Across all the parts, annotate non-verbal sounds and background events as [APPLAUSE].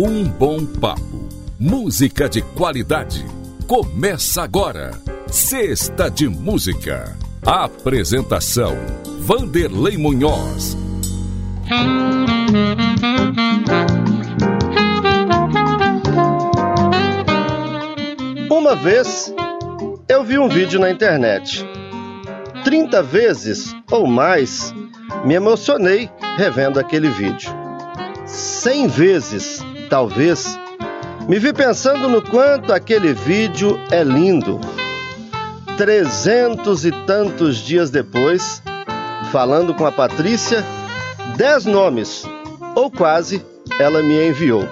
Um bom papo. Música de qualidade. Começa agora. Sexta de Música. Apresentação: Vanderlei Munhoz. Uma vez eu vi um vídeo na internet. 30 vezes ou mais me emocionei revendo aquele vídeo. 100 vezes, talvez, me vi pensando no quanto aquele vídeo é lindo. Trezentos e tantos dias depois, falando com a Patrícia, dez nomes, ou quase, ela me enviou.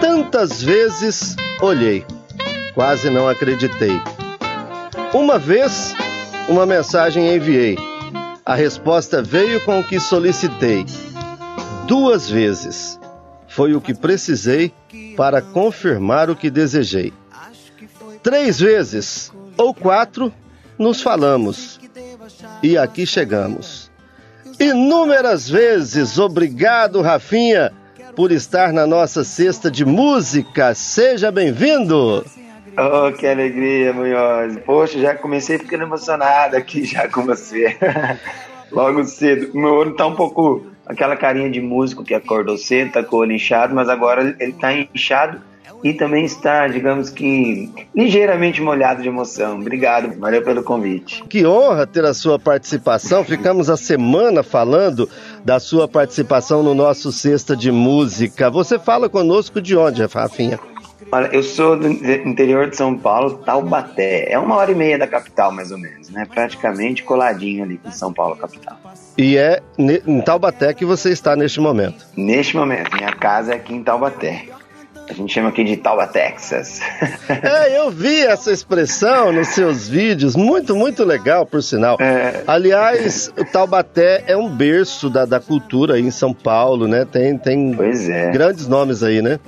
Tantas vezes olhei, quase não acreditei. Uma vez, uma mensagem enviei. A resposta veio com o que solicitei. Duas vezes. Foi o que precisei para confirmar o que desejei. Três vezes ou quatro nos falamos. E aqui chegamos. Inúmeras vezes, obrigado, Rafinha, por estar na nossa cesta de música. Seja bem-vindo! Oh, que alegria, Munhoz. Poxa, já comecei ficando emocionado aqui já com você. [LAUGHS] Logo cedo. Meu olho tá um pouco aquela carinha de músico que acordou cedo, tá com o olho inchado, mas agora ele tá inchado e também está, digamos que, ligeiramente molhado de emoção. Obrigado, valeu pelo convite. Que honra ter a sua participação. Ficamos a semana falando da sua participação no nosso Sexta de Música. Você fala conosco de onde, Rafinha? Olha, eu sou do interior de São Paulo, Taubaté. É uma hora e meia da capital, mais ou menos, né? Praticamente coladinho ali com São Paulo, capital. E é em Taubaté que você está neste momento? Neste momento. Minha casa é aqui em Taubaté. A gente chama aqui de Tauba, Texas. [LAUGHS] é, eu vi essa expressão nos seus vídeos, muito, muito legal, por sinal. É... Aliás, o Taubaté é um berço da, da cultura aí em São Paulo, né? Tem, tem é. grandes nomes aí, né?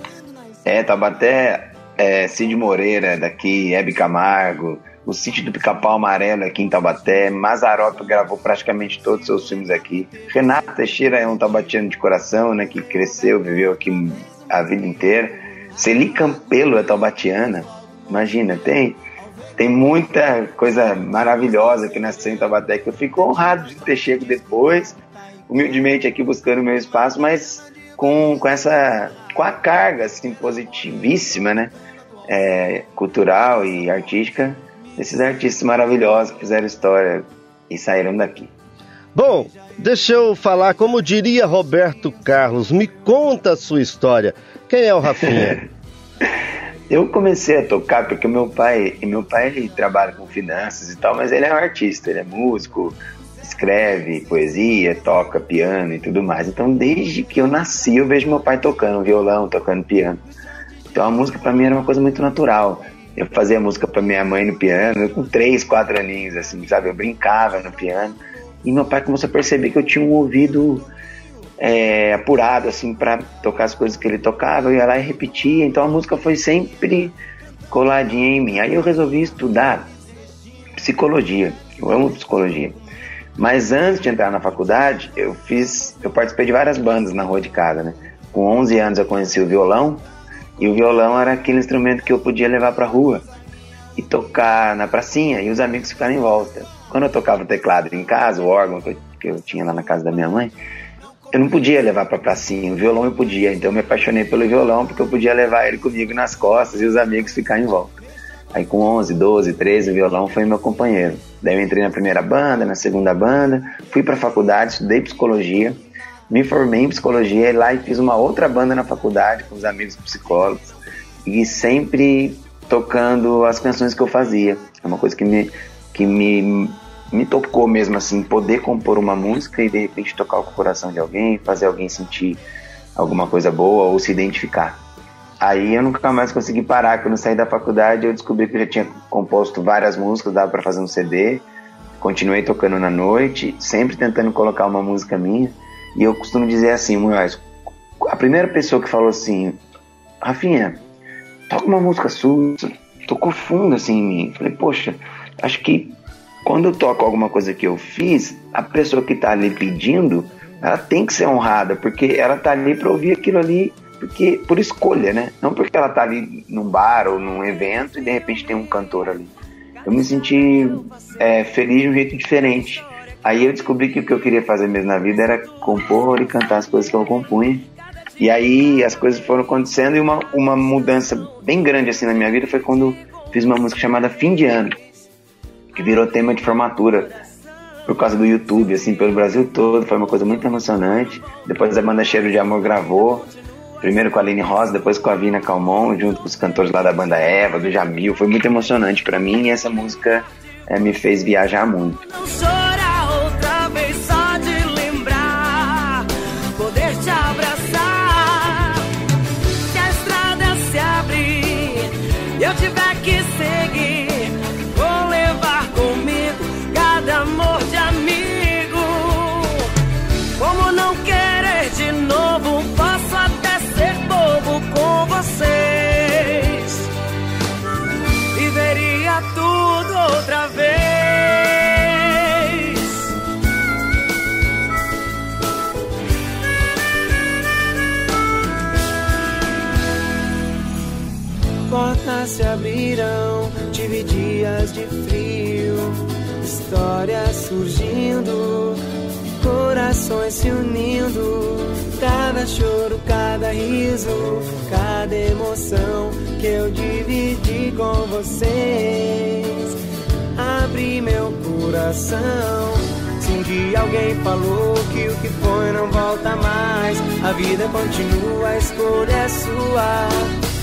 É, Taubaté, é, Cid Moreira daqui, Hebe Camargo, o sítio do Pica-Pau Amarelo aqui em Taubaté, Mazarop gravou praticamente todos os seus filmes aqui. Renato Teixeira é um taubatiano de coração, né, que cresceu, viveu aqui a vida inteira. Celi Campelo é taubatiana, imagina, tem tem muita coisa maravilhosa aqui nessa em Taubaté que eu fico honrado de ter chego depois, humildemente aqui buscando meu espaço, mas com, com essa com a carga assim, positivíssima, né? É, cultural e artística desses artistas maravilhosos que fizeram história e saíram daqui. Bom, deixa eu falar, como diria Roberto Carlos, me conta a sua história. Quem é o Rafinha? [LAUGHS] eu comecei a tocar porque meu pai, meu pai ele trabalha com finanças e tal, mas ele é um artista, ele é músico, escreve poesia, toca piano e tudo mais. Então, desde que eu nasci, eu vejo meu pai tocando violão, tocando piano. Então, a música para mim era uma coisa muito natural. Eu fazia música para minha mãe no piano, com três, quatro aninhos, assim, sabe? Eu brincava no piano. E meu pai começou a perceber que eu tinha um ouvido é, apurado, assim, para tocar as coisas que ele tocava. Eu ia lá e repetia. Então, a música foi sempre coladinha em mim. Aí eu resolvi estudar psicologia. Eu amo psicologia. Mas antes de entrar na faculdade, eu fiz, eu participei de várias bandas na rua de casa, né? Com 11 anos eu conheci o violão, e o violão era aquele instrumento que eu podia levar pra rua e tocar na pracinha e os amigos ficaram em volta. Quando eu tocava o teclado em casa, o órgão que eu, que eu tinha lá na casa da minha mãe, eu não podia levar pra pracinha, o violão eu podia, então eu me apaixonei pelo violão porque eu podia levar ele comigo nas costas e os amigos ficarem em volta. Aí com 11, 12, 13, o violão foi meu companheiro. Daí eu entrei na primeira banda, na segunda banda, fui para faculdade, estudei psicologia, me formei em psicologia e lá fiz uma outra banda na faculdade com os amigos psicólogos e sempre tocando as canções que eu fazia. É uma coisa que me que me me tocou mesmo assim, poder compor uma música e de repente tocar o coração de alguém, fazer alguém sentir alguma coisa boa ou se identificar. Aí eu nunca mais consegui parar. Quando saí da faculdade, eu descobri que eu já tinha composto várias músicas, dava para fazer um CD. Continuei tocando na noite, sempre tentando colocar uma música minha. E eu costumo dizer assim, Munhoz, a primeira pessoa que falou assim, Rafinha, toca uma música sua, tocou fundo assim em mim. Falei, poxa, acho que quando eu toco alguma coisa que eu fiz, a pessoa que tá ali pedindo, ela tem que ser honrada, porque ela tá ali para ouvir aquilo ali porque por escolha, né? Não porque ela tá ali num bar ou num evento e de repente tem um cantor ali. Eu me senti é, feliz de um jeito diferente. Aí eu descobri que o que eu queria fazer mesmo na vida era compor e cantar as coisas que eu compunha. E aí as coisas foram acontecendo e uma, uma mudança bem grande assim na minha vida foi quando fiz uma música chamada Fim de Ano, que virou tema de formatura por causa do YouTube, assim, pelo Brasil todo. Foi uma coisa muito emocionante. Depois a banda Cheiro de Amor gravou, primeiro com a Aline Rosa, depois com a Vina Calmon, junto com os cantores lá da banda Eva, do Jamil. Foi muito emocionante para mim e essa música é, me fez viajar muito. Se abrirão, tive dias de frio, histórias surgindo, corações se unindo, cada choro, cada riso, cada emoção que eu dividi com vocês. Abri meu coração. Se um dia alguém falou que o que foi não volta mais, a vida continua, a escolha é sua.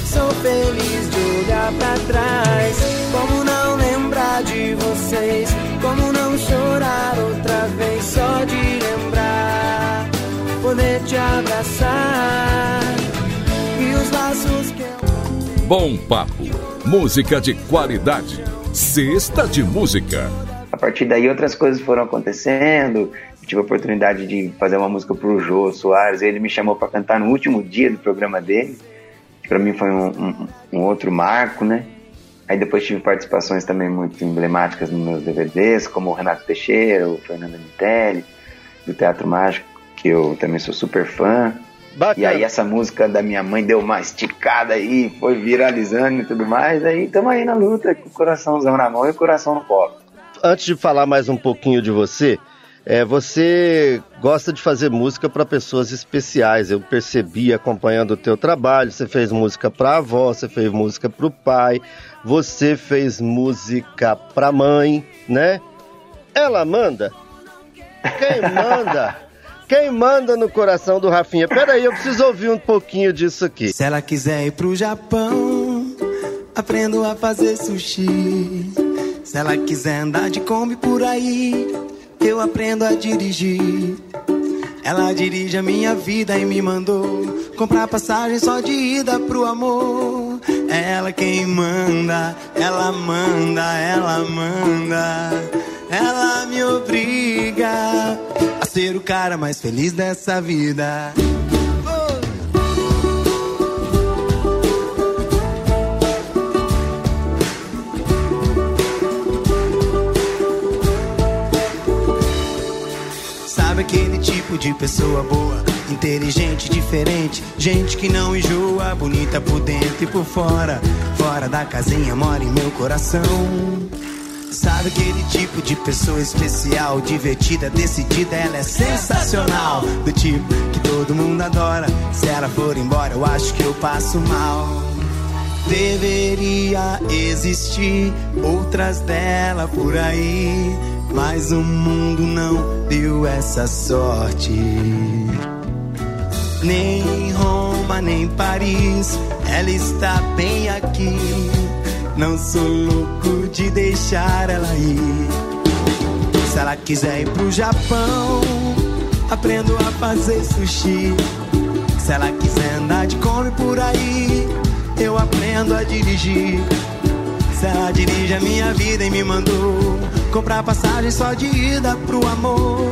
Sou feliz olhar pra trás. Como não lembrar de vocês? Como não chorar outra vez? Só de lembrar, poder te abraçar. E os laços que eu. Bom Papo. Música de qualidade. Sexta de música. A partir daí outras coisas foram acontecendo. tive a oportunidade de fazer uma música pro Jô Soares. Ele me chamou para cantar no último dia do programa dele para mim foi um, um, um, outro marco, né? Aí depois tive participações também muito emblemáticas nos meus DVDs, como o Renato Teixeira, o Fernando Mitelli, do Teatro Mágico, que eu também sou super fã. Bacana. E aí essa música da minha mãe deu uma esticada aí, foi viralizando e tudo mais. Aí estamos aí na luta, com o coraçãozão na mão e o coração no colo. Antes de falar mais um pouquinho de você, é, você gosta de fazer música para pessoas especiais. Eu percebi acompanhando o teu trabalho. Você fez música para avó, você fez música para o pai, você fez música para mãe, né? Ela manda. Quem manda? Quem manda no coração do Rafinha? Peraí, eu preciso ouvir um pouquinho disso aqui. Se ela quiser ir pro Japão, aprendo a fazer sushi. Se ela quiser andar de Kombi por aí eu aprendo a dirigir. Ela dirige a minha vida e me mandou comprar passagem só de ida pro amor. É ela quem manda, ela manda, ela manda. Ela me obriga a ser o cara mais feliz dessa vida. Tipo de pessoa boa, inteligente, diferente, gente que não enjoa, bonita por dentro e por fora. Fora da casinha mora em meu coração. Sabe aquele tipo de pessoa especial, divertida, decidida, ela é sensacional. Do tipo que todo mundo adora. Se ela for embora, eu acho que eu passo mal. Deveria existir outras dela por aí mas o mundo não deu essa sorte. Nem Roma, nem Paris, ela está bem aqui. Não sou louco de deixar ela ir. Se ela quiser ir pro Japão, aprendo a fazer sushi. Se ela quiser andar de come por aí, eu aprendo a dirigir. Ela dirige a minha vida e me mandou comprar passagem só de ida pro amor.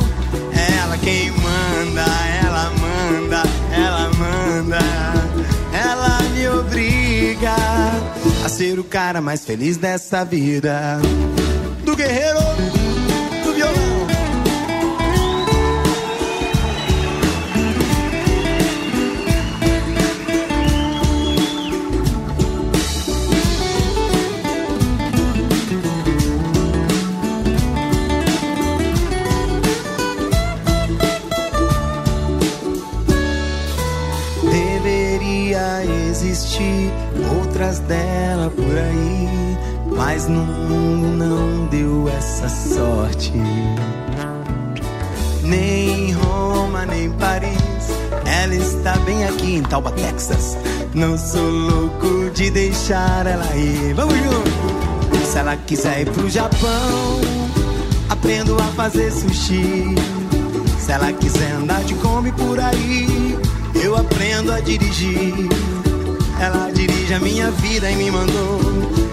Ela quem manda, ela manda, ela manda. Ela me obriga a ser o cara mais feliz dessa vida. Do guerreiro. Dela por aí, mas no mundo não deu essa sorte. Nem em Roma, nem Paris, ela está bem aqui em Tauba, Texas. Não sou louco de deixar ela ir. Vamos junto! Se ela quiser ir pro Japão, aprendo a fazer sushi. Se ela quiser andar de Kombi por aí, eu aprendo a dirigir. Ela dirige a minha vida e me mandou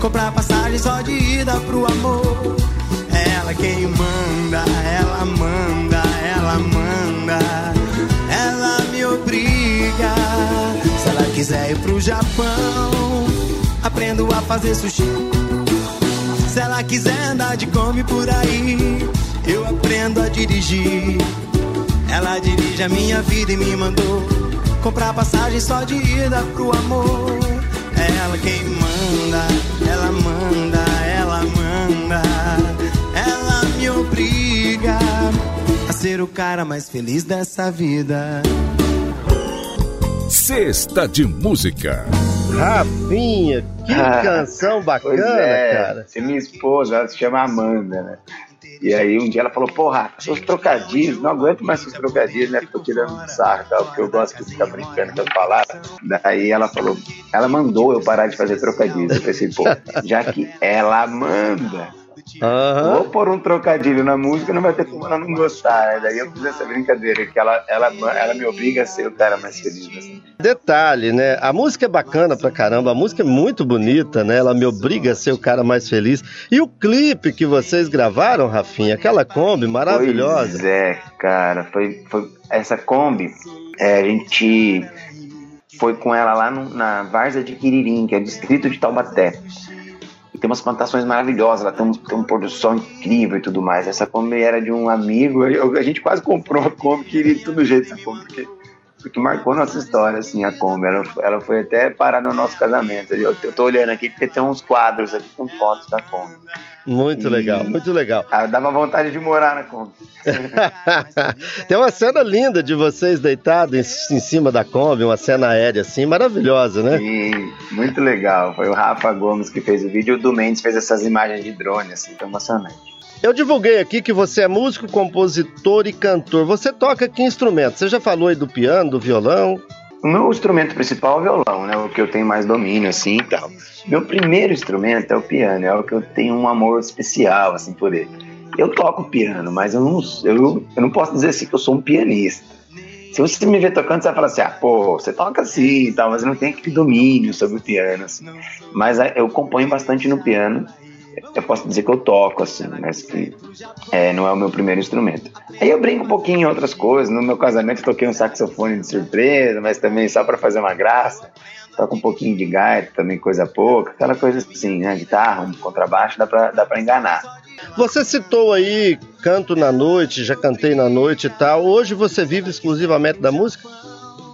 comprar passagem só de ida pro amor. É ela quem manda, ela manda, ela manda. Ela me obriga. Se ela quiser ir pro Japão, aprendo a fazer sushi. Se ela quiser andar de come por aí, eu aprendo a dirigir. Ela dirige a minha vida e me mandou comprar passagem só de ida pro amor. É ela quem manda, ela manda, ela manda. Ela me obriga a ser o cara mais feliz dessa vida. Cesta de música. Rafinha, que Ah, canção bacana, é, cara. se minha esposa, ela se chama Amanda, né? E aí um dia ela falou, porra, seus trocadilhos, não aguento mais seus trocadilhos, né? Tô tirando um sarro tal, porque eu gosto de ficar brincando com as palavras. Daí ela falou, ela mandou eu parar de fazer trocadilhos. Eu pensei, pô, [LAUGHS] já que ela manda, Vou pôr um trocadilho na música, não vai ter como ela não gostar. né? Daí eu fiz essa brincadeira, que ela, ela, ela me obriga a ser o cara mais feliz vida. Detalhe, né? A música é bacana pra caramba, a música é muito bonita, né? Ela me obriga a ser o cara mais feliz. E o clipe que vocês gravaram, Rafinha, aquela Kombi maravilhosa. Pois é, cara. Foi, foi essa Kombi, é, a gente foi com ela lá no- na Várzea de Quiririm, que é o distrito de Taubaté. E tem umas plantações maravilhosas, lá tem um, tem incrível e tudo mais. Essa Kombi era de um amigo, eu- a gente quase comprou a Kombi, queria de todo jeito essa Kombi, porque, porque marcou nossa história, assim, a Kombi. Ela, ela foi até parar no nosso casamento. Eu, eu tô olhando aqui porque tem uns quadros aqui com fotos da Kombi. Muito E- legal, muito legal. Ah, dava vontade de morar na Kombi. [LAUGHS] Tem uma cena linda de vocês deitados em, em cima da Kombi, uma cena aérea assim, maravilhosa, né? Sim, muito legal. Foi o Rafa Gomes que fez o vídeo e o Du Mendes fez essas imagens de drone, assim, foi emocionante. Eu divulguei aqui que você é músico, compositor e cantor. Você toca que instrumento? Você já falou aí do piano, do violão? O meu instrumento principal é o violão, né? O que eu tenho mais domínio, assim, e tal. Meu primeiro instrumento é o piano, é o que eu tenho um amor especial, assim, por ele. Eu toco piano, mas eu não, eu, eu não posso dizer assim que eu sou um pianista. Se você me ver tocando, você vai falar assim, ah, pô, você toca assim e tal, mas eu não tenho aquele domínio sobre o piano, assim. Mas ah, eu componho bastante no piano. Eu posso dizer que eu toco, assim, mas que é, não é o meu primeiro instrumento. Aí eu brinco um pouquinho em outras coisas. No meu casamento eu toquei um saxofone de surpresa, mas também só para fazer uma graça. Toco um pouquinho de gaita, também coisa pouca. Aquela coisa assim, né? Guitarra, um contrabaixo, dá pra, dá pra enganar. Você citou aí canto na noite, já cantei na noite e tal. Hoje você vive exclusivamente da música?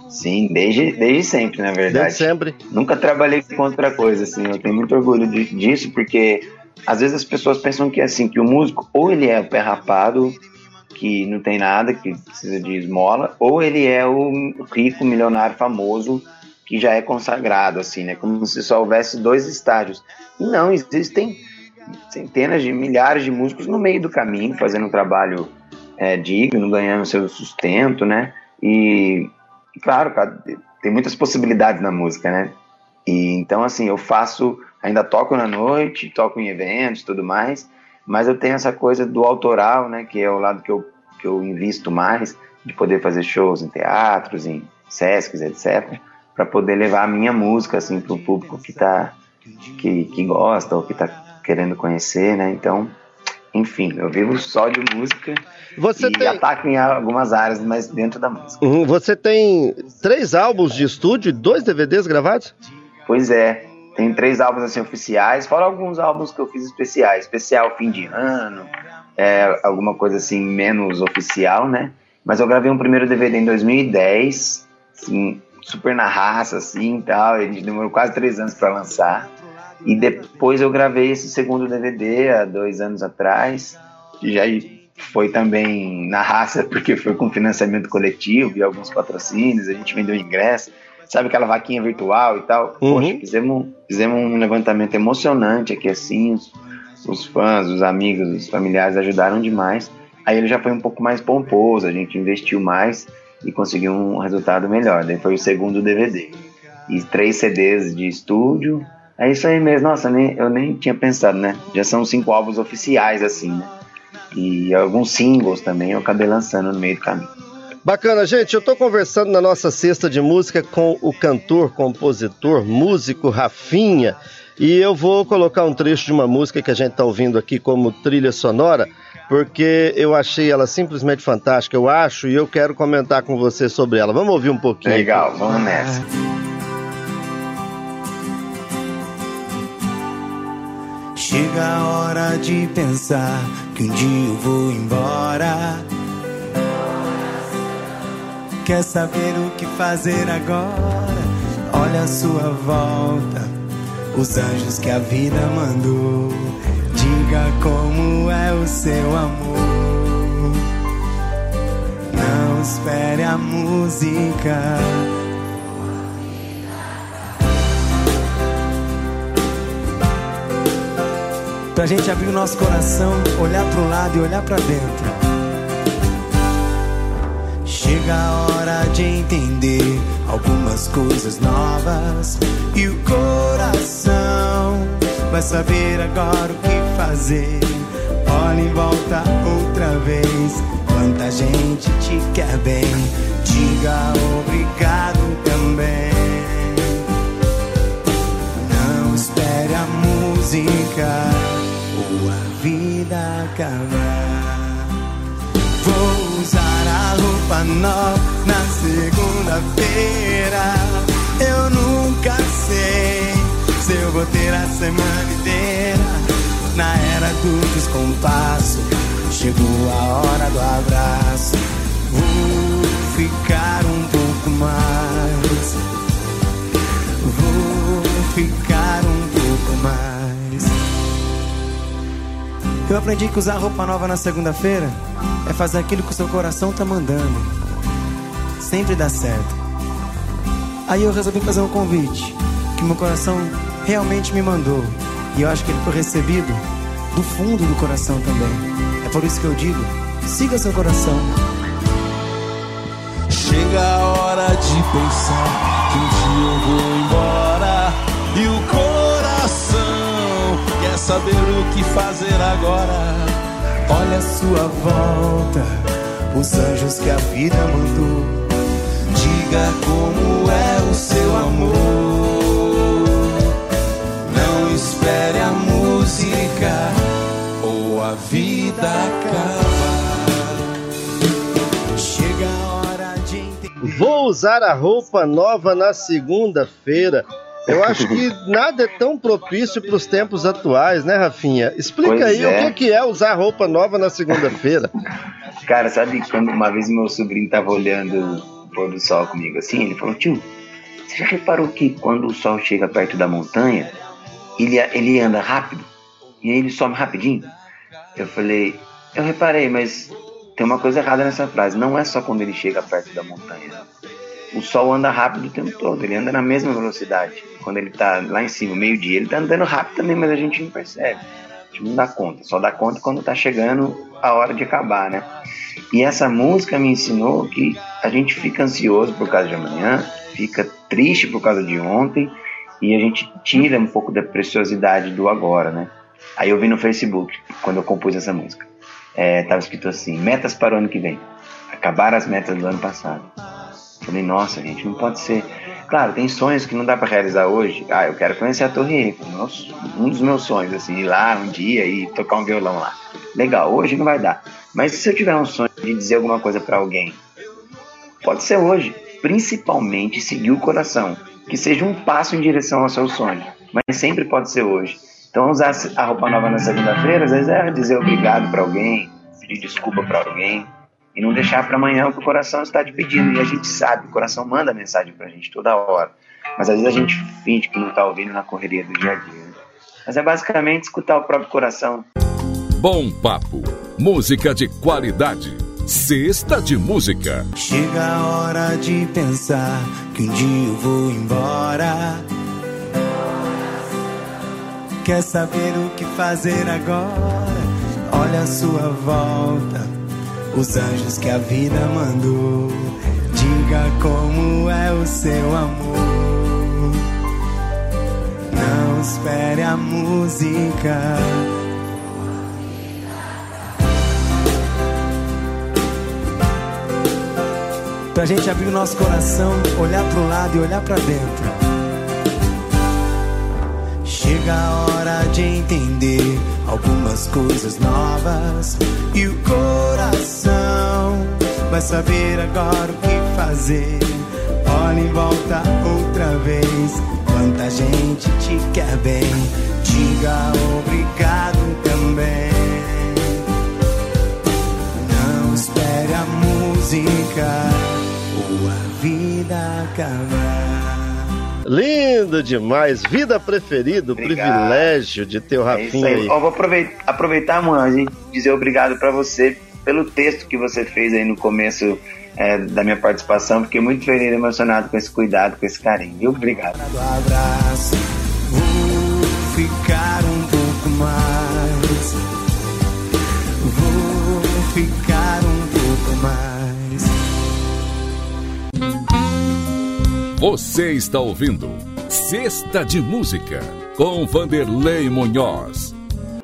Sim, desde, desde sempre, na verdade. Desde sempre. Nunca trabalhei com outra coisa, assim. Eu tenho muito orgulho de- disso, porque às vezes as pessoas pensam que assim, que o músico, ou ele é o pé rapado, que não tem nada, que precisa de esmola, ou ele é o rico, milionário, famoso, que já é consagrado, assim, né? Como se só houvesse dois estágios. E não, existem centenas de milhares de músicos no meio do caminho, fazendo um trabalho é, digno, ganhando seu sustento, né? E, claro, tem muitas possibilidades na música, né? E então, assim, eu faço, ainda toco na noite, toco em eventos e tudo mais, mas eu tenho essa coisa do autoral, né? Que é o lado que eu, que eu invisto mais, de poder fazer shows em teatros, em sescs, etc., para poder levar a minha música, assim, para o público que tá, que, que gosta ou que tá querendo conhecer, né? Então, enfim, eu vivo só de música Você e tem, ataco em algumas áreas, mas dentro da música. Uhum, você tem três álbuns de estúdio e dois DVDs gravados? Pois é, tem três álbuns assim oficiais, fora alguns álbuns que eu fiz especiais, especial fim de ano, é, alguma coisa assim menos oficial, né? Mas eu gravei um primeiro DVD em 2010, assim, super na raça, assim, tal, e demorou quase três anos para lançar. E depois eu gravei esse segundo DVD há dois anos atrás, que já foi também na raça, [LAUGHS] porque foi com financiamento coletivo e alguns patrocínios, a gente vendeu ingresso. Sabe aquela vaquinha virtual e tal. Uhum. Poxa, fizemos, fizemos um levantamento emocionante aqui assim, os, os fãs, os amigos, os familiares ajudaram demais. Aí ele já foi um pouco mais pomposo, a gente investiu mais e conseguiu um resultado melhor. Daí foi o segundo DVD. E três CDs de estúdio. É isso aí mesmo. Nossa, nem, eu nem tinha pensado, né? Já são cinco álbuns oficiais, assim, né? E alguns singles também eu acabei lançando no meio do caminho. Bacana, gente. Eu estou conversando na nossa cesta de música com o cantor, compositor, músico Rafinha. E eu vou colocar um trecho de uma música que a gente está ouvindo aqui como trilha sonora, porque eu achei ela simplesmente fantástica. Eu acho e eu quero comentar com você sobre ela. Vamos ouvir um pouquinho. Legal, vamos nessa. Chega a hora de pensar que um dia eu vou embora. Quer saber o que fazer agora? Olha a sua volta, os anjos que a vida mandou. Diga como é o seu amor. Não espere a música Pra gente abrir o nosso coração, olhar pro lado e olhar para dentro. Chega a hora de entender algumas coisas novas e o coração vai saber agora o que fazer. Olha em volta outra vez. Quanta gente te quer bem, diga obrigado também. Não espere a música a vida acabar. Vou usar a roupa nova na segunda-feira. Eu nunca sei se eu vou ter a semana inteira. Na era do descompasso, chegou a hora do abraço. Vou ficar um pouco mais. Vou ficar um pouco mais. Eu aprendi que usar roupa nova na segunda-feira é fazer aquilo que o seu coração tá mandando. Sempre dá certo. Aí eu resolvi fazer um convite que meu coração realmente me mandou. E eu acho que ele foi recebido do fundo do coração também. É por isso que eu digo: siga seu coração. Chega a hora de pensar que um dia eu vou embora e o saber o que fazer agora. Olha a sua volta, os anjos que a vida mandou. Diga como é o seu amor. Não espere a música ou a vida acabar. Chega a hora de entender. Vou usar a roupa nova na segunda-feira. Eu acho que nada é tão propício para os tempos atuais, né, Rafinha? Explica pois aí é. o que é usar roupa nova na segunda-feira. [LAUGHS] Cara, sabe quando uma vez meu sobrinho estava olhando o pôr do sol comigo assim, ele falou: tio, você já reparou que quando o sol chega perto da montanha, ele, ele anda rápido? E aí ele some rapidinho? Eu falei: eu reparei, mas tem uma coisa errada nessa frase. Não é só quando ele chega perto da montanha o Sol anda rápido o tempo todo, ele anda na mesma velocidade. Quando ele está lá em cima, meio-dia, ele está andando rápido também, mas a gente não percebe. A gente não dá conta, só dá conta quando está chegando a hora de acabar, né? E essa música me ensinou que a gente fica ansioso por causa de amanhã, fica triste por causa de ontem, e a gente tira um pouco da preciosidade do agora, né? Aí eu vi no Facebook, quando eu compus essa música, é, tava escrito assim: metas para o ano que vem. Acabar as metas do ano passado. Falei, nossa, gente, não pode ser. Claro, tem sonhos que não dá para realizar hoje. Ah, eu quero conhecer a Torre Eiffel, um dos meus sonhos, assim, ir lá um dia e tocar um violão lá. Legal, hoje não vai dar. Mas se eu tiver um sonho de dizer alguma coisa para alguém, pode ser hoje. Principalmente seguir o coração, que seja um passo em direção ao seu sonho. Mas sempre pode ser hoje. Então, usar a roupa nova na segunda-feira, às vezes é dizer obrigado para alguém, pedir desculpa para alguém, e não deixar para amanhã o que o coração está te pedindo. E a gente sabe, o coração manda mensagem para a gente toda hora. Mas às vezes a gente finge que não está ouvindo na correria do dia a dia. Né? Mas é basicamente escutar o próprio coração. Bom papo, música de qualidade. Cesta de Música. Chega a hora de pensar que um dia eu vou embora. Quer saber o que fazer agora? Olha a sua volta, os anjos que a vida mandou. Diga como é o seu amor. Não espere a música. Pra gente abrir o nosso coração, olhar pro lado e olhar pra dentro. Chega a hora de entender algumas coisas novas. E o coração vai saber agora o que fazer. Olha em volta outra vez. Quanta gente te quer bem. Diga obrigado também. Não espere a música ou a vida acabar. Lindo demais, vida preferida, privilégio de ter o É Rafinha isso aí. aí. Ó, vou aproveitar, aproveitar mano, e dizer obrigado pra você pelo texto que você fez aí no começo é, da minha participação. Fiquei muito feliz e emocionado com esse cuidado, com esse carinho. Viu? Obrigado. do abraço. Vou ficar um pouco mais. Vou ficar um pouco mais. Você está ouvindo Cesta de Música com Vanderlei Munhoz.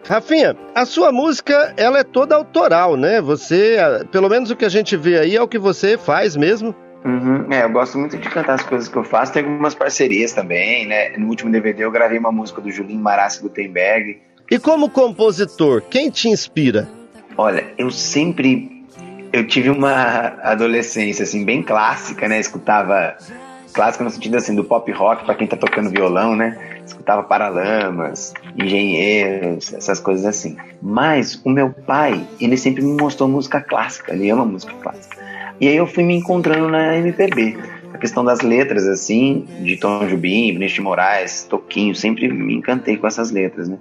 Rafinha, a sua música, ela é toda autoral, né? Você, pelo menos o que a gente vê aí é o que você faz mesmo. Uhum. É, eu gosto muito de cantar as coisas que eu faço. Tem algumas parcerias também, né? No último DVD eu gravei uma música do Julinho Marassi Gutenberg. E como compositor, quem te inspira? Olha, eu sempre eu tive uma adolescência assim bem clássica, né? Escutava clássica no sentido assim do pop rock para quem tá tocando violão, né? Escutava Paralamas, Engenheiros, essas coisas assim. Mas o meu pai, ele sempre me mostrou música clássica, ele ama música clássica. E aí eu fui me encontrando na MPB. A questão das letras, assim, de Tom Jobim, Vinícius Moraes, Toquinho, sempre me encantei com essas letras, né?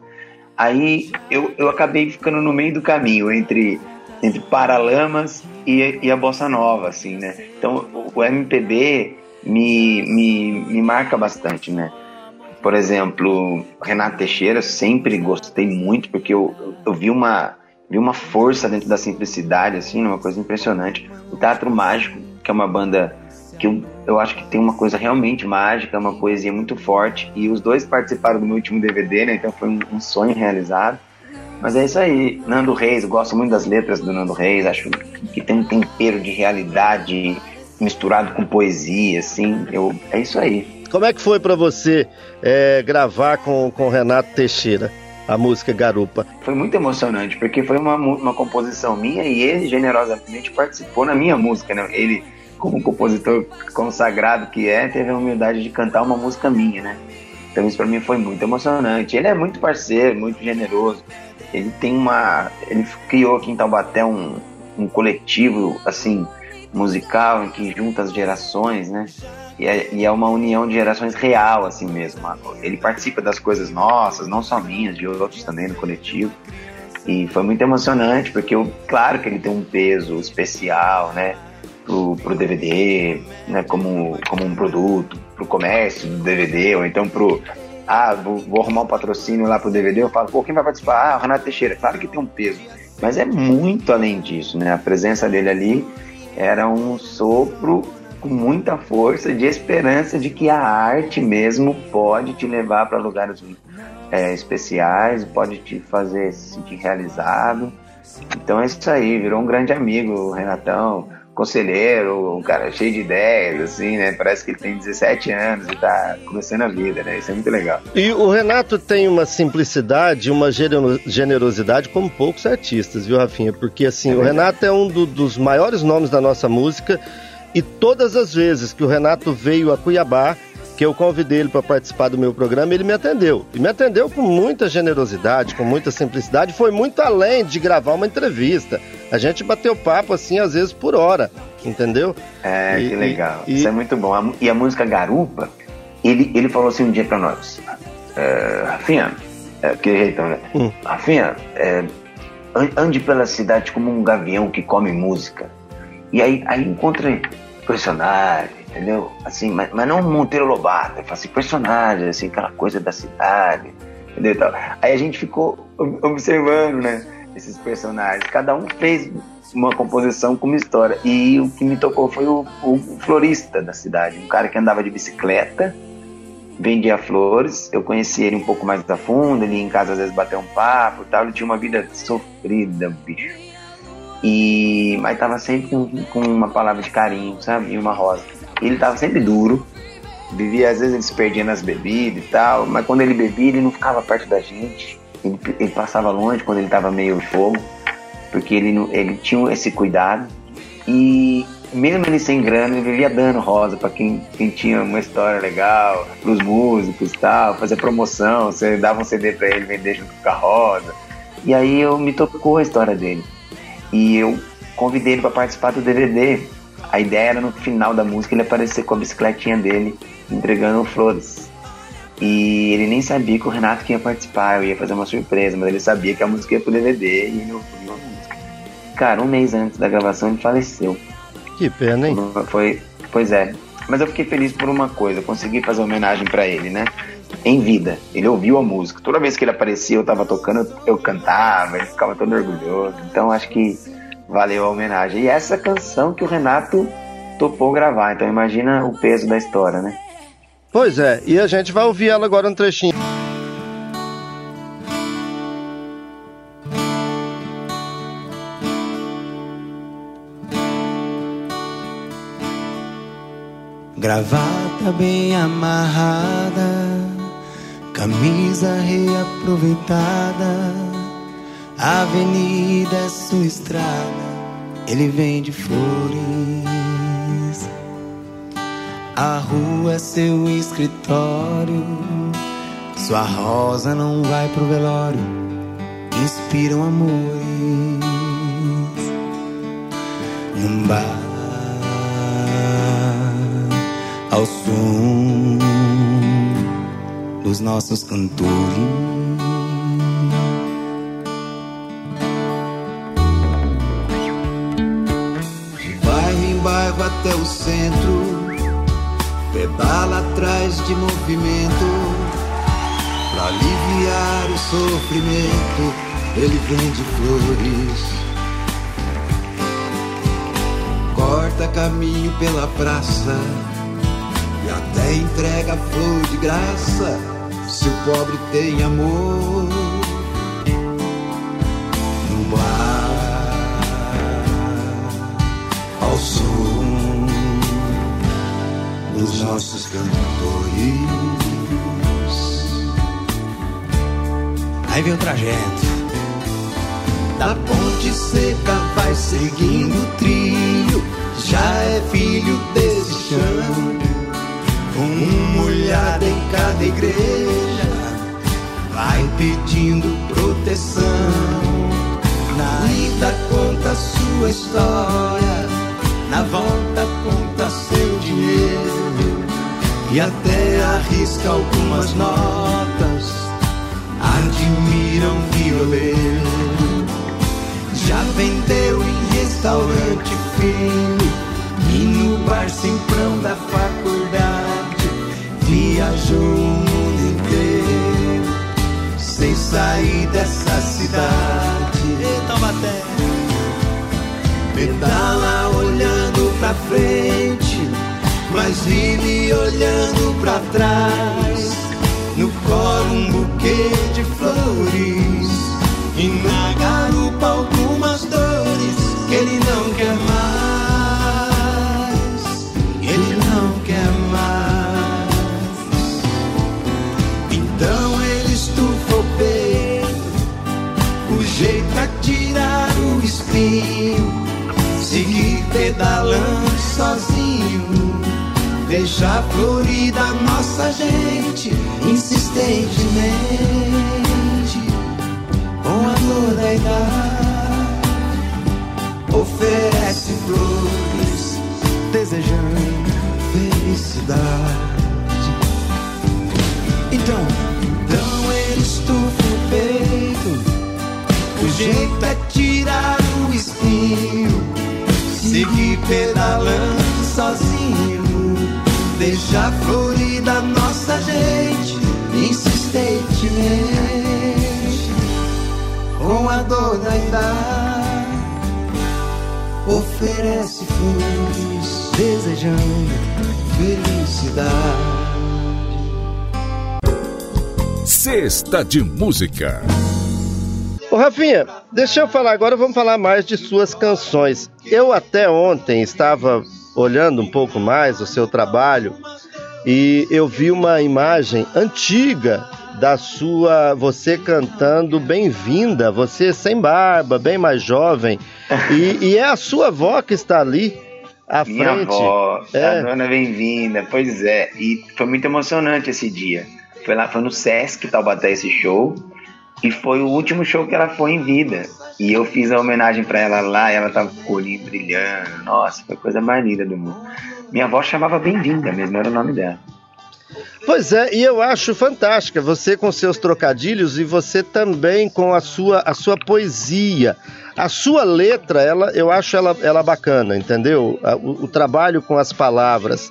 Aí eu, eu acabei ficando no meio do caminho entre, entre Paralamas e, e a Bossa Nova, assim, né? Então o MPB me, me, me marca bastante, né? Por exemplo, Renato Teixeira, sempre gostei muito, porque eu, eu, vi uma vi uma força dentro da simplicidade, assim, uma coisa impressionante. O Teatro Mágico, que é uma banda que eu, eu acho que tem uma coisa realmente mágica, uma poesia muito forte, e os dois participaram do meu último DVD, né? Então foi um, um sonho realizado. Mas é isso aí, Nando Reis, gosto muito das letras do Nando Reis, acho que tem um tempero de realidade misturado com poesia, assim, eu, é isso aí. Como é que foi para você é, gravar com o Renato Teixeira a música Garupa? Foi muito emocionante, porque foi uma, uma composição minha e ele generosamente participou na minha música, né? Ele, como compositor consagrado que é, teve a humildade de cantar uma música minha, né? Então isso para mim foi muito emocionante. Ele é muito parceiro, muito generoso. Ele tem uma, ele criou aqui em Taubaté um, um coletivo assim musical em que junta as gerações, né? E é, e é, uma união de gerações real, assim mesmo. Ele participa das coisas nossas, não só minhas, de outros também no coletivo. E foi muito emocionante, porque eu, claro que ele tem um peso especial, né? Pro, pro DVD, né? Como, como um produto, pro comércio do DVD, ou então pro. Ah, vou, vou arrumar um patrocínio lá pro DVD, eu falo, pô, quem vai participar? Ah, o Renato Teixeira. Claro que tem um peso, mas é muito além disso, né? A presença dele ali era um sopro com muita força de esperança de que a arte mesmo pode te levar para lugares é, especiais, pode te fazer se sentir realizado. Então é isso aí, virou um grande amigo, Renatão, conselheiro, um cara cheio de ideias, assim, né? Parece que ele tem 17 anos e tá começando a vida, né? Isso é muito legal. E o Renato tem uma simplicidade, uma generosidade como poucos artistas, viu, Rafinha? Porque assim, é o Renato é um do, dos maiores nomes da nossa música e todas as vezes que o Renato veio a Cuiabá, que eu convidei ele para participar do meu programa, ele me atendeu. E me atendeu com muita generosidade, com muita simplicidade. Foi muito além de gravar uma entrevista. A gente bateu papo assim, às vezes por hora, entendeu? É, e, que legal. E, Isso é muito bom. E a música Garupa, ele, ele falou assim um dia para nós: é, Rafinha, é, que jeitão, né? Hum. Rafinha, é, ande pela cidade como um gavião que come música. E aí, aí encontra personagem, entendeu? Assim, mas, mas não Monteiro Lobato, eu faço personagem, assim, aquela coisa da cidade, entendeu? Aí a gente ficou observando, né, esses personagens. Cada um fez uma composição com uma história. E o que me tocou foi o, o florista da cidade, um cara que andava de bicicleta, vendia flores. Eu conheci ele um pouco mais a fundo, ele em casa às vezes bateu um papo tal. Ele tinha uma vida sofrida, bicho. E, mas tava sempre com, com uma palavra de carinho, sabe? E uma rosa. Ele tava sempre duro, vivia, às vezes ele se perdia nas bebidas e tal, mas quando ele bebia, ele não ficava perto da gente. Ele, ele passava longe quando ele tava meio fogo porque ele, ele tinha esse cuidado e mesmo ele sem grana, ele vivia dando rosa para quem, quem tinha uma história legal, para os músicos e tal, fazer promoção, você dava um CD para ele vender junto com a rosa. E aí eu me tocou a história dele. E eu convidei ele para participar do DVD. A ideia era no final da música ele aparecer com a bicicletinha dele entregando flores. E ele nem sabia que o Renato ia participar, eu ia fazer uma surpresa, mas ele sabia que a música ia pro DVD e ele ouviu Cara, um mês antes da gravação ele faleceu. Que pena, hein? Foi, pois é. Mas eu fiquei feliz por uma coisa, eu consegui fazer homenagem para ele, né? Em vida. Ele ouviu a música. Toda vez que ele aparecia, eu tava tocando, eu cantava, ele ficava todo orgulhoso. Então acho que valeu a homenagem. E essa canção que o Renato topou gravar. Então imagina o peso da história, né? Pois é, e a gente vai ouvir ela agora um trechinho. Gravata bem amarrada, camisa reaproveitada. Avenida é sua estrada, ele vende flores. A rua é seu escritório, sua rosa não vai pro velório. Inspiram amores num bar ao som dos nossos cantores. Até o centro, pedala atrás de movimento. Pra aliviar o sofrimento, ele vende flores. Corta caminho pela praça e até entrega flor de graça se o pobre tem amor. Nossos cantores. Aí vem o trajeto. Da ponte seca vai seguindo o trio, já é filho desse chão uma olhada em cada igreja, vai pedindo proteção. Na ida conta sua história, na volta conta seu dinheiro e até arrisca algumas notas. Admiram violeiro, já vendeu em restaurante fino e no bar simprão da faculdade viajou o mundo inteiro sem sair dessa cidade. Taubaté. Pedala olhando pra frente, mas vive olhando pra trás. No colo um buquê de flores e na garupa algumas dores que ele não quer mais. seguir pedalando sozinho, deixar florida a nossa gente insistentemente com a flor da idade oferece flores desejando felicidade. Então então ele estufa o peito o jeito é tirar o espinho seguir pedalando sozinho. Seja florida nossa gente, insistentemente, com a dor da idade, oferece flores, desejando felicidade. Cesta de Música. Ô Rafinha, deixa eu falar agora, vamos falar mais de suas canções. Eu até ontem estava olhando um pouco mais o seu trabalho e eu vi uma imagem antiga da sua você cantando Bem-vinda, você sem barba, bem mais jovem. [LAUGHS] E, e, é a sua avó que está ali à Minha frente. avó, É. a dona Bem-vinda, pois é. E foi muito emocionante esse dia. Foi lá, foi no Sesc Taubaté esse show. E foi o último show que ela foi em vida. E eu fiz a homenagem pra ela lá, e ela tava com o olhinho brilhando. Nossa, foi a coisa mais linda do mundo. Minha avó chamava Bem-vinda mesmo, era o nome dela. Pois é, e eu acho fantástica você com seus trocadilhos e você também com a sua, a sua poesia. A sua letra, ela, eu acho ela, ela bacana, entendeu? O, o trabalho com as palavras.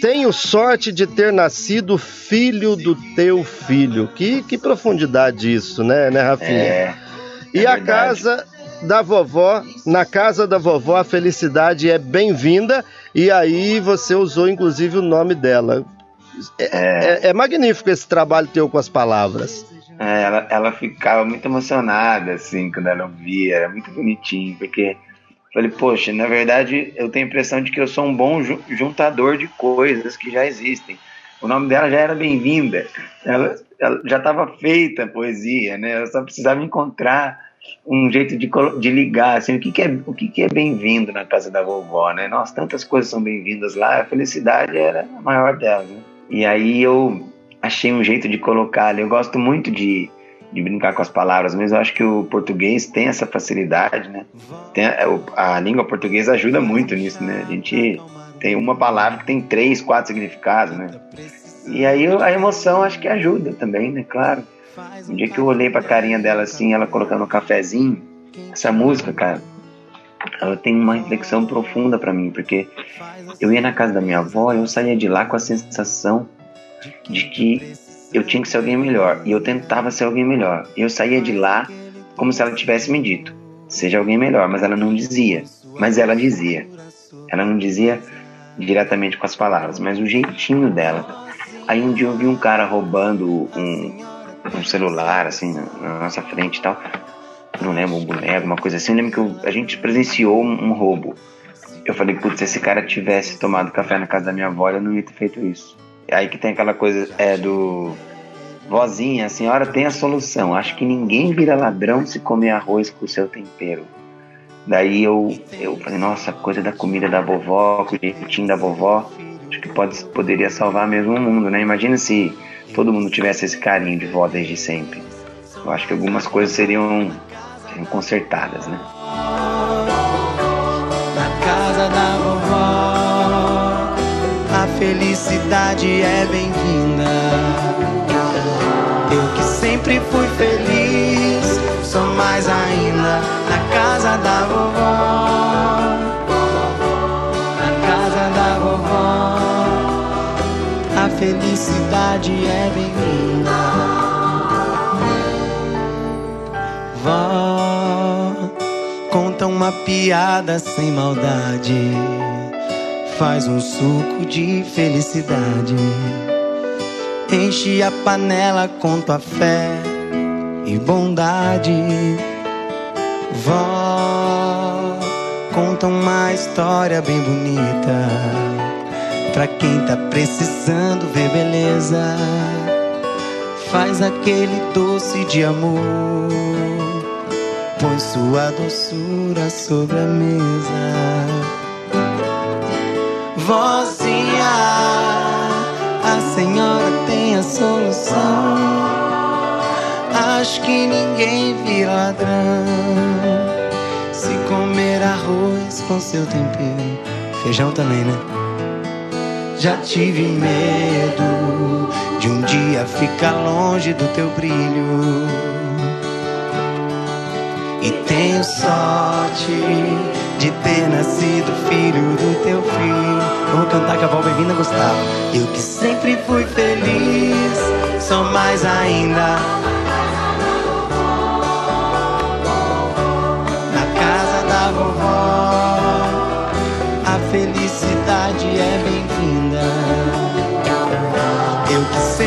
Tenho sorte de ter nascido filho do teu filho. Que, que profundidade isso, né, né Rafinha? É. e é a casa da vovó, na casa da vovó, a felicidade é bem-vinda. E aí você usou inclusive o nome dela. É, é- é magnífico esse trabalho teu com as palavras. É, ela, ela ficava muito emocionada, assim, quando ela ouvia, era muito bonitinho, porque falei, poxa, na verdade eu tenho a impressão de que eu sou um bom ju- juntador de coisas que já existem. O nome dela já era Bem-vinda, ela já estava feita a poesia, né? Eu só precisava encontrar um jeito de, de ligar, assim, o que, que é, o que, que é bem-vindo na casa da vovó, né? Nossa, tantas coisas são bem-vindas lá, a felicidade era a maior delas, né? E aí eu achei um jeito de colocar. Eu gosto muito de, de brincar com as palavras, mas eu acho que o português tem essa facilidade, né? Tem a, a língua portuguesa ajuda muito nisso, né? A gente tem uma palavra que tem três, quatro significados, né? E aí a emoção acho que ajuda também, né? Claro. Um dia que eu olhei pra carinha dela assim, ela colocando um cafezinho, essa música, cara, ela tem uma reflexão profunda pra mim, porque eu ia na casa da minha avó e eu saía de lá com a sensação de que eu tinha que ser alguém melhor. E eu tentava ser alguém melhor. E eu saía de lá como se ela tivesse me dito: seja alguém melhor. Mas ela não dizia. Mas ela dizia. Ela não dizia diretamente com as palavras, mas o jeitinho dela. Aí um dia eu vi um cara roubando um, um celular, assim, na, nossa frente e tal. Não lembro, um boneco, alguma coisa assim. Eu lembro que eu- a gente presenciou um, roubo. Eu falei, putz, se esse cara tivesse tomado café na casa da minha avó, eu não ia ter feito isso. Aí que tem aquela coisa é do vozinha, a senhora tem a solução. Acho que ninguém vira ladrão se comer arroz com o seu tempero. Daí eu, eu falei, nossa, coisa da comida da vovó, com o jeitinho da vovó, acho que pode, poderia salvar mesmo o mundo, né? Imagina se todo mundo tivesse esse carinho de vó desde sempre. Eu acho que algumas coisas seriam, seriam consertadas, né? Na casa da vovó, a felicidade é bem-vinda. Eu que sempre fui feliz, sou mais ainda na casa da vovó. Felicidade é bem-vinda. Vó, conta uma piada sem maldade. Faz um suco de felicidade. Enche a panela com tua fé e bondade. Vó, conta uma história bem bonita. Pra quem tá precisando ver beleza. Faz aquele doce de amor. Põe sua doçura sobre a mesa. Vozinha, a senhora tem a solução. Acho que ninguém vira ladrão. Se comer arroz com seu tempero, feijão também, né? Já tive medo de um dia ficar longe do teu brilho. E tenho sorte de ter nascido filho do teu filho. Vamos cantar que a Val Bem-vinda gostava. Eu que sempre fui feliz, sou mais ainda.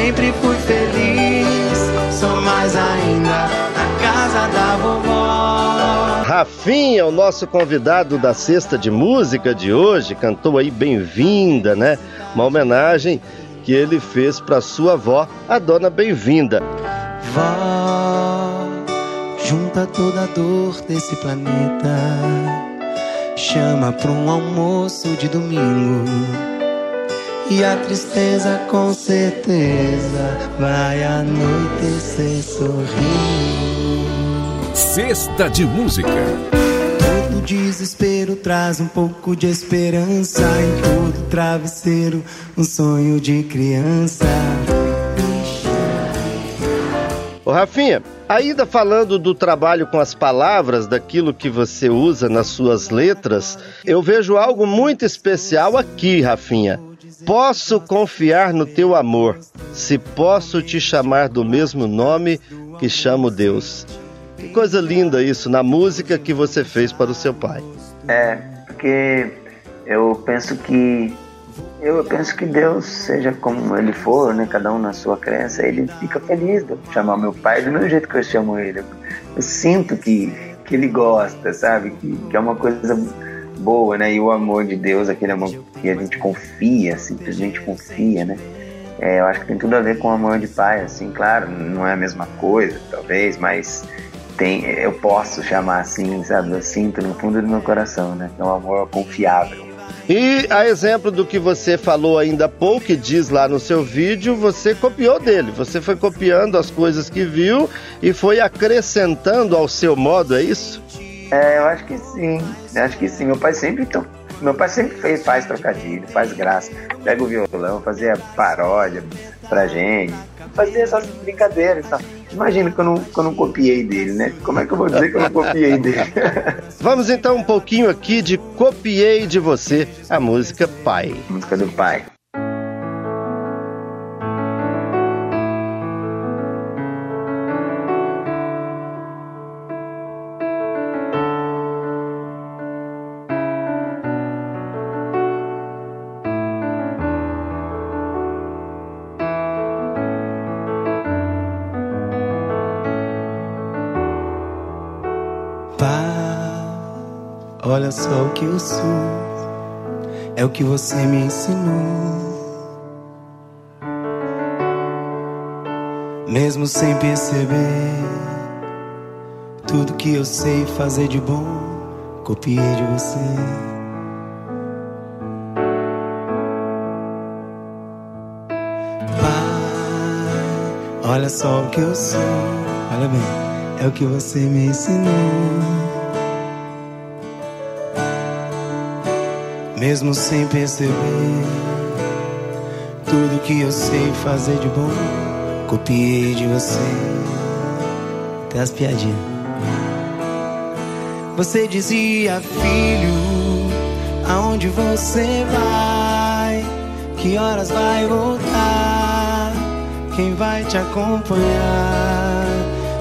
Sempre fui feliz, sou mais ainda. Na casa da vovó. Rafinha, o nosso convidado da Sexta de Música de hoje, cantou aí Bem-vinda, né? Uma homenagem que ele fez para sua avó, a dona Bem-vinda. Vó, junta toda a dor desse planeta. Chama pra um almoço de domingo. E a tristeza com certeza vai anoitecer sorrindo. Sexta de Música. Todo desespero traz um pouco de esperança. Em todo travesseiro, um sonho de criança. Ô Rafinha, ainda falando do trabalho com as palavras, daquilo que você usa nas suas letras, eu vejo algo muito especial aqui, Rafinha. Posso confiar no teu amor, se posso te chamar do mesmo nome que chamo Deus. Que coisa linda isso na música que você fez para o seu pai. É, porque eu penso que eu penso que Deus, seja como ele for, né, cada um na sua crença, ele fica feliz de eu chamar meu pai do mesmo jeito que eu chamo ele. Eu sinto que, que ele gosta, sabe? Que, que é uma coisa boa, né? E o amor de Deus, aquele amor que a gente confia, simplesmente confia, né? É, eu acho que tem tudo a ver com amor de pai, assim, claro, não é a mesma coisa, talvez, mas tem, eu posso chamar assim, sabe? Eu sinto no fundo do meu coração, né? É um amor confiável. E a exemplo do que você falou ainda há pouco, e diz lá no seu vídeo, você copiou dele. Você foi copiando as coisas que viu e foi acrescentando ao seu modo, é isso? É, eu acho que sim. Eu acho que sim. Meu pai sempre. Meu pai sempre fez faz trocadilho, faz graça, pega o violão, fazia paródia pra gente, fazia essas brincadeiras e tal. Imagina que eu, não, que eu não copiei dele, né? Como é que eu vou dizer que eu não copiei dele? [LAUGHS] Vamos então um pouquinho aqui de Copiei de Você, a música Pai. Música do pai. Só o que eu sou, é o que você me ensinou. Mesmo sem perceber, tudo que eu sei fazer de bom, copiei de você. Pai, olha só o que eu sou, olha bem, é o que você me ensinou. Mesmo sem perceber, tudo que eu sei fazer de bom, copiei de você. Até as piadinhas. Você dizia, filho, aonde você vai? Que horas vai voltar? Quem vai te acompanhar?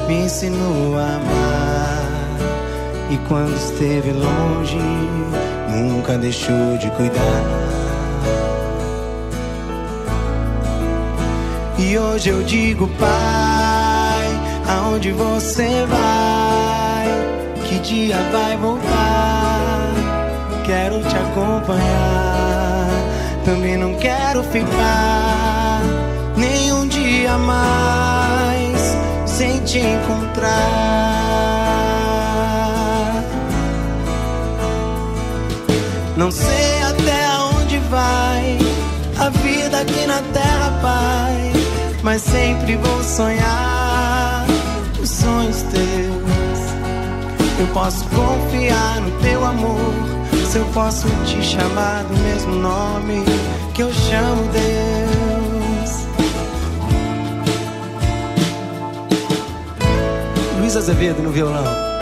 Me ensinou a amar. E quando esteve longe, nunca deixou de cuidar. E hoje eu digo, pai, aonde você vai? Que dia vai voltar? Quero te acompanhar. Também não quero ficar nenhum dia mais sem te encontrar. Não sei até onde vai a vida aqui na terra, pai. Mas sempre vou sonhar os sonhos teus. Eu posso confiar no teu amor. Se eu posso te chamar do mesmo nome que eu chamo Deus. Luiz Azevedo no violão.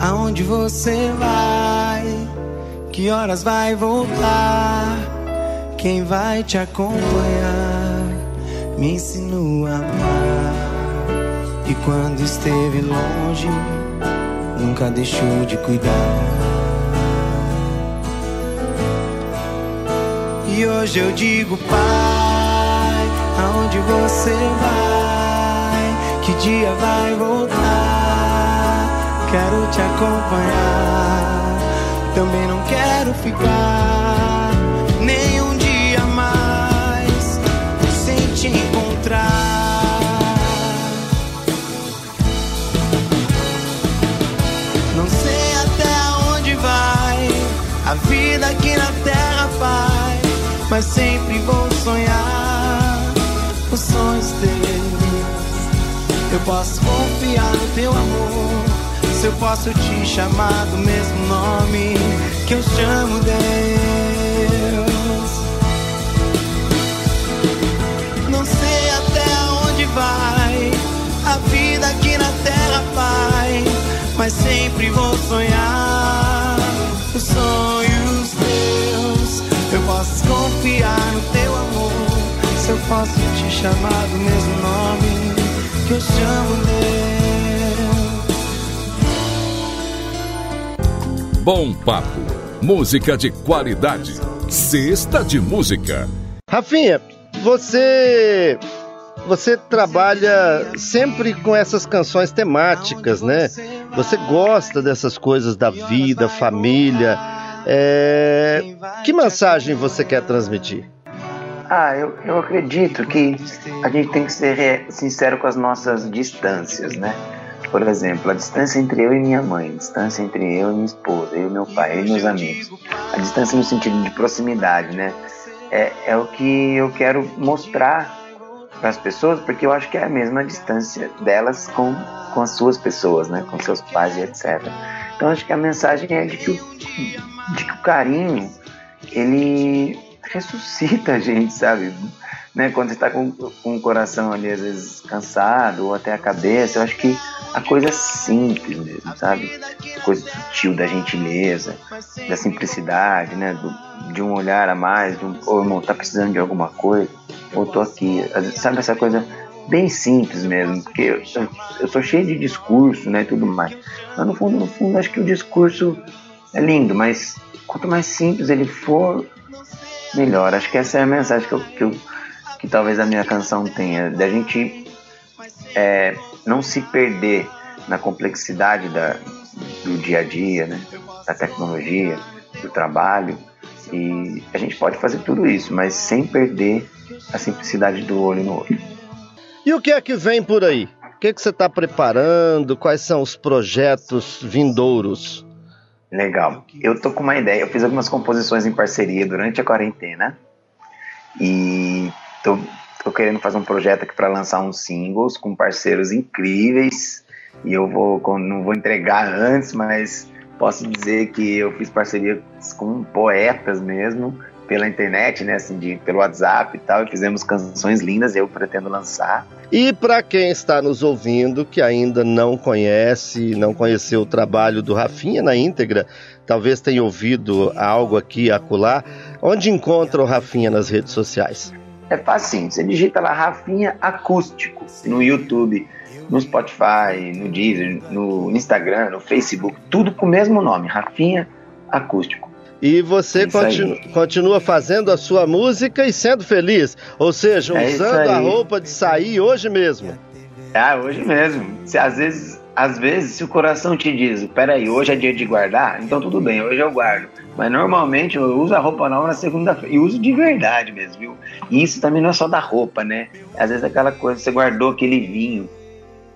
Aonde você vai? Que horas vai voltar? Quem vai te acompanhar? Me ensinou a amar. E quando esteve longe, nunca deixou de cuidar. E hoje eu digo, Pai, aonde você vai? Que dia vai voltar? Quero te acompanhar. Também não quero ficar nem um dia mais sem te encontrar. Não sei até onde vai a vida aqui na terra, Pai, mas sempre vou sonhar Eu posso confiar no teu amor. Se eu posso te chamar do mesmo nome que eu chamo Deus. Não sei até onde vai a vida aqui na terra, Pai, mas sempre vou sonhar os sonhos teus. Eu posso confiar no teu amor. Se eu posso te chamar do mesmo nome que eu chamo Deus. Bom papo. Música de qualidade. Sexta de música. Rafinha, você você trabalha sempre com essas canções temáticas, né? Você gosta dessas coisas da vida, família. É... Que mensagem você quer transmitir? Ah, eu, eu acredito que a gente tem que ser sincero com as nossas distâncias, né? Por exemplo, a distância entre eu e minha mãe, a distância entre eu e minha esposa, eu e meu pai, eu e meus amigos. A distância no sentido de proximidade, né? É, é o que eu quero mostrar para as pessoas, porque eu acho que é a mesma distância delas com, com as suas pessoas, né? Com seus pais e etc. Então acho que a mensagem é de que o, de que o carinho, ele ressuscita a gente, sabe? Né? Quando você está com, com o coração ali, às vezes, cansado, ou até a cabeça, eu acho que a coisa é simples mesmo, sabe? A coisa sutil da gentileza, da simplicidade, né? Do, de um olhar a mais, de um, ô irmão, tá precisando de alguma coisa? Ou tô aqui, sabe essa coisa bem simples mesmo, porque eu, eu, eu sou cheio de discurso, né, e tudo mais. Mas no fundo, no fundo, acho que o discurso é lindo, mas quanto mais simples ele for, melhor. Acho que essa é a mensagem que, eu, que, eu, que talvez a minha canção tenha, da gente é, não se perder na complexidade da, do dia a dia, né? da tecnologia, do trabalho. E a gente pode fazer tudo isso, mas sem perder a simplicidade do olho no olho. E o que é que vem por aí? O que, é que você está preparando? Quais são os projetos vindouros? Legal. Eu tô com uma ideia. Eu fiz algumas composições em parceria durante a quarentena e tô, tô querendo fazer um projeto aqui para lançar uns singles com parceiros incríveis. E eu vou não vou entregar antes, mas posso dizer que eu fiz parceria com poetas mesmo pela internet, né, assim, de, pelo WhatsApp e tal, e fizemos canções lindas, eu pretendo lançar. E para quem está nos ouvindo que ainda não conhece, não conheceu o trabalho do Rafinha na íntegra, talvez tenha ouvido algo aqui acolá, onde encontra o Rafinha nas redes sociais? É facinho, você digita lá Rafinha Acústico no YouTube, no Spotify, no Deezer, no Instagram, no Facebook, tudo com o mesmo nome, Rafinha Acústico. E você continu, continua fazendo a sua música e sendo feliz, ou seja, É usando a roupa de sair hoje mesmo. Ah, hoje mesmo. Se às vezes, às vezes, se o coração te diz, peraí, hoje é dia de guardar, então tudo bem, hoje eu guardo. Mas normalmente eu uso a roupa nova na segunda-feira. E uso de verdade mesmo, viu? E isso também não é só da roupa, né? Às vezes aquela coisa, você guardou aquele vinho.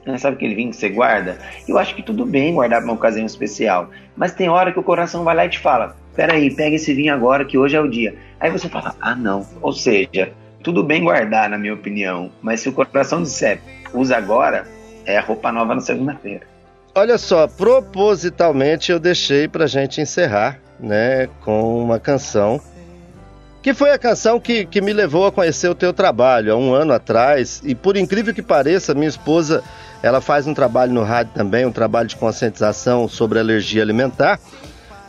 Né? Sabe aquele vinho que você guarda? Eu acho que tudo bem guardar para uma ocasião especial. Mas tem hora que o coração vai lá e te fala: peraí, pega esse vinho agora que hoje é o dia. Aí você fala: ah, não. Ou seja, tudo bem guardar, na minha opinião. Mas se o coração disser usa agora, é roupa nova na segunda-feira. Olha só, propositalmente eu deixei pra gente encerrar, né, com uma canção que foi a canção que, que me levou a conhecer o teu trabalho há um ano atrás. E por incrível que pareça, minha esposa Ela faz um trabalho no rádio também, um trabalho de conscientização sobre alergia alimentar.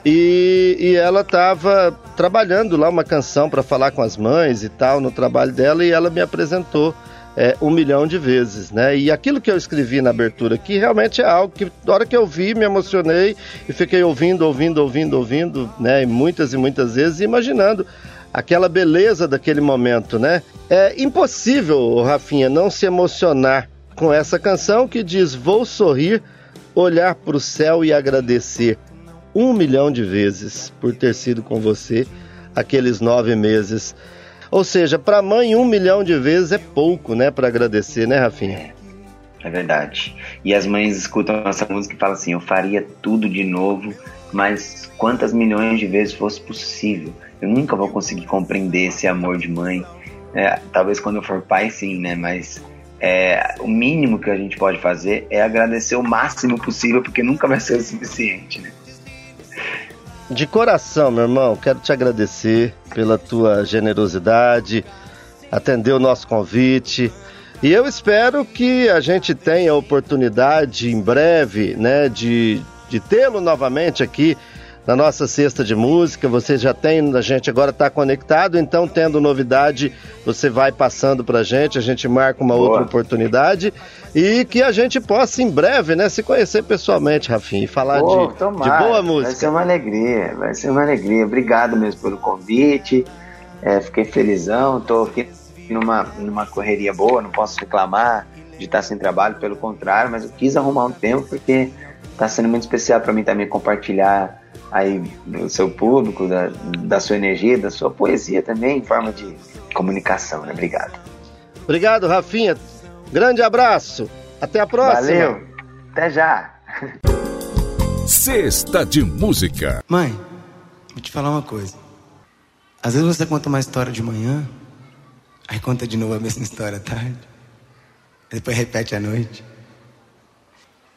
E, e ela estava trabalhando lá uma canção para falar com as mães e tal no trabalho dela e ela me apresentou é, um milhão de vezes, né? E aquilo que eu escrevi na abertura aqui realmente é algo que, na hora que eu vi, me emocionei e fiquei ouvindo, ouvindo, ouvindo, ouvindo, né? E muitas e muitas vezes imaginando aquela beleza daquele momento, né? É impossível, Rafinha, não se emocionar com essa canção que diz: Vou sorrir, olhar para o céu e agradecer um milhão de vezes por ter sido com você aqueles nove meses. Ou seja, para mãe, um milhão de vezes é pouco, né, para agradecer, né, Rafinha? É, é verdade. E as mães escutam essa música e falam assim: Eu faria tudo de novo, mas quantas milhões de vezes fosse possível eu nunca vou conseguir compreender esse amor de mãe. É, talvez quando eu for pai, sim, né? Mas é, o mínimo que a gente pode fazer é agradecer o máximo possível, porque nunca vai ser o suficiente, né? De coração, meu irmão, quero te agradecer pela tua generosidade, atender o nosso convite. E eu espero que a gente tenha a oportunidade em breve, né, de, de tê-lo novamente aqui na nossa cesta de música. Você já tem, a gente agora está conectado, então tendo novidade, você vai passando para a gente, a gente marca uma Boa. outra oportunidade e que a gente possa em breve, né, se conhecer pessoalmente, Rafinha, e falar Pô, de, de, boa música. Vai ser uma alegria, vai ser uma alegria. Obrigado mesmo pelo convite. É, fiquei felizão, estou aqui numa, numa correria boa, não posso reclamar de estar sem trabalho, pelo contrário, mas eu quis arrumar um tempo porque está sendo muito especial para mim também compartilhar aí do seu público, da, da sua energia, da sua poesia também, em forma de comunicação, né? Obrigado. Obrigado, Rafinha. Grande abraço. Até a próxima. Valeu. Até já. Sexta de música. Mãe, vou te falar uma coisa. Às vezes você conta uma história de manhã, aí conta de novo a mesma história à tarde, depois repete à noite.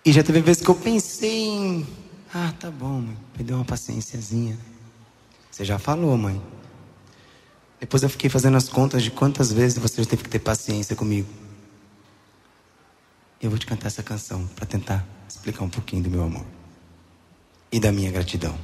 E já teve vezes que eu pensei em ah, tá bom, mãe. Me deu uma paciênciazinha. Você já falou, mãe. Depois eu fiquei fazendo as contas de quantas vezes você já teve que ter paciência comigo. Eu vou te cantar essa canção para tentar explicar um pouquinho do meu amor e da minha gratidão.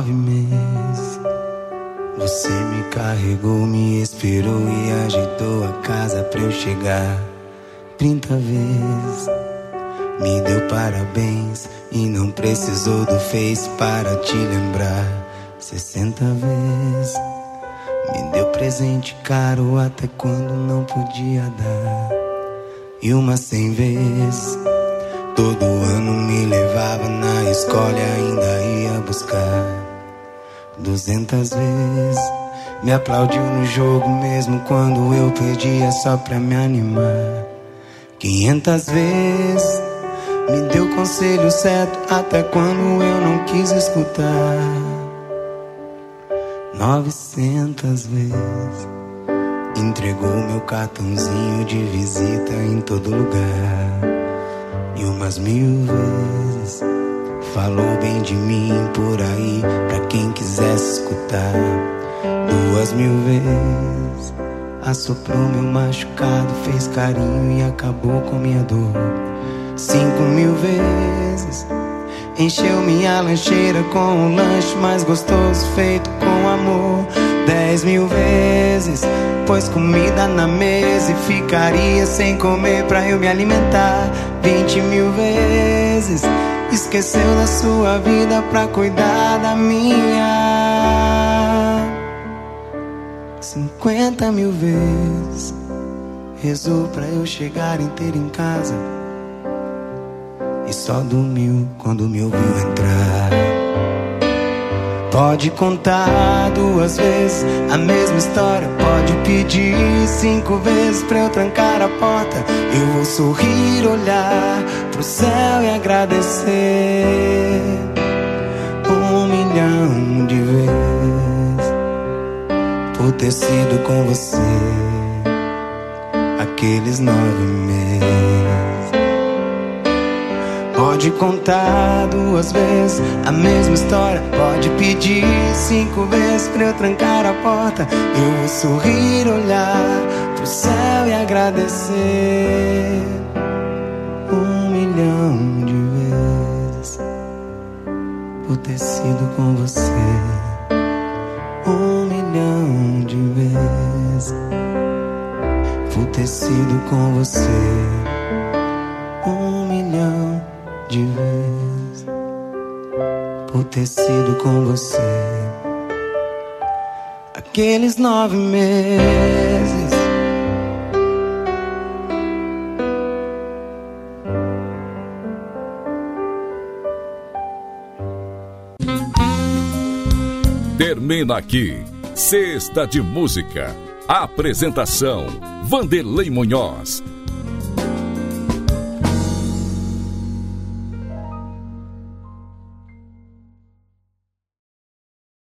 Nove meses. Você me carregou, me esperou e ajeitou a casa pra eu chegar. Trinta vezes me deu parabéns e não precisou do Face para te lembrar. Sessenta vezes me deu presente caro até quando não podia dar. E uma cem vezes Todo ano me levava na escola e ainda ia buscar. Duzentas vezes me aplaudiu no jogo mesmo quando eu perdia só pra me animar. Quinhentas vezes me deu conselho certo até quando eu não quis escutar. Novecentas vezes entregou meu cartãozinho de visita em todo lugar. E umas mil vezes falou bem de mim por aí pra quem quisesse escutar. Duas mil vezes assoprou meu machucado, fez carinho e acabou com minha dor. Cinco mil vezes encheu minha lancheira com o lanche mais gostoso feito com amor. Dez mil vezes pôs comida na mesa e ficaria sem comer pra eu me alimentar. Vinte mil vezes esqueceu da sua vida pra cuidar da minha. Cinquenta mil vezes rezou pra eu chegar inteiro em casa e só dormiu quando me ouviu entrar. Pode contar duas vezes a mesma história. Pode pedir cinco vezes pra eu trancar a porta. Eu vou sorrir, olhar pro céu e agradecer um milhão de vezes por ter sido com você aqueles nove meses. Pode contar duas vezes a mesma história. Pode pedir cinco vezes pra eu trancar a porta. Eu vou sorrir, olhar pro céu e agradecer um milhão de vezes por ter sido com você. Um milhão de vezes por ter sido com você. Ter sido com você. Aqueles nove meses. Termina aqui. Sexta de Música. Apresentação: Vanderlei Munhoz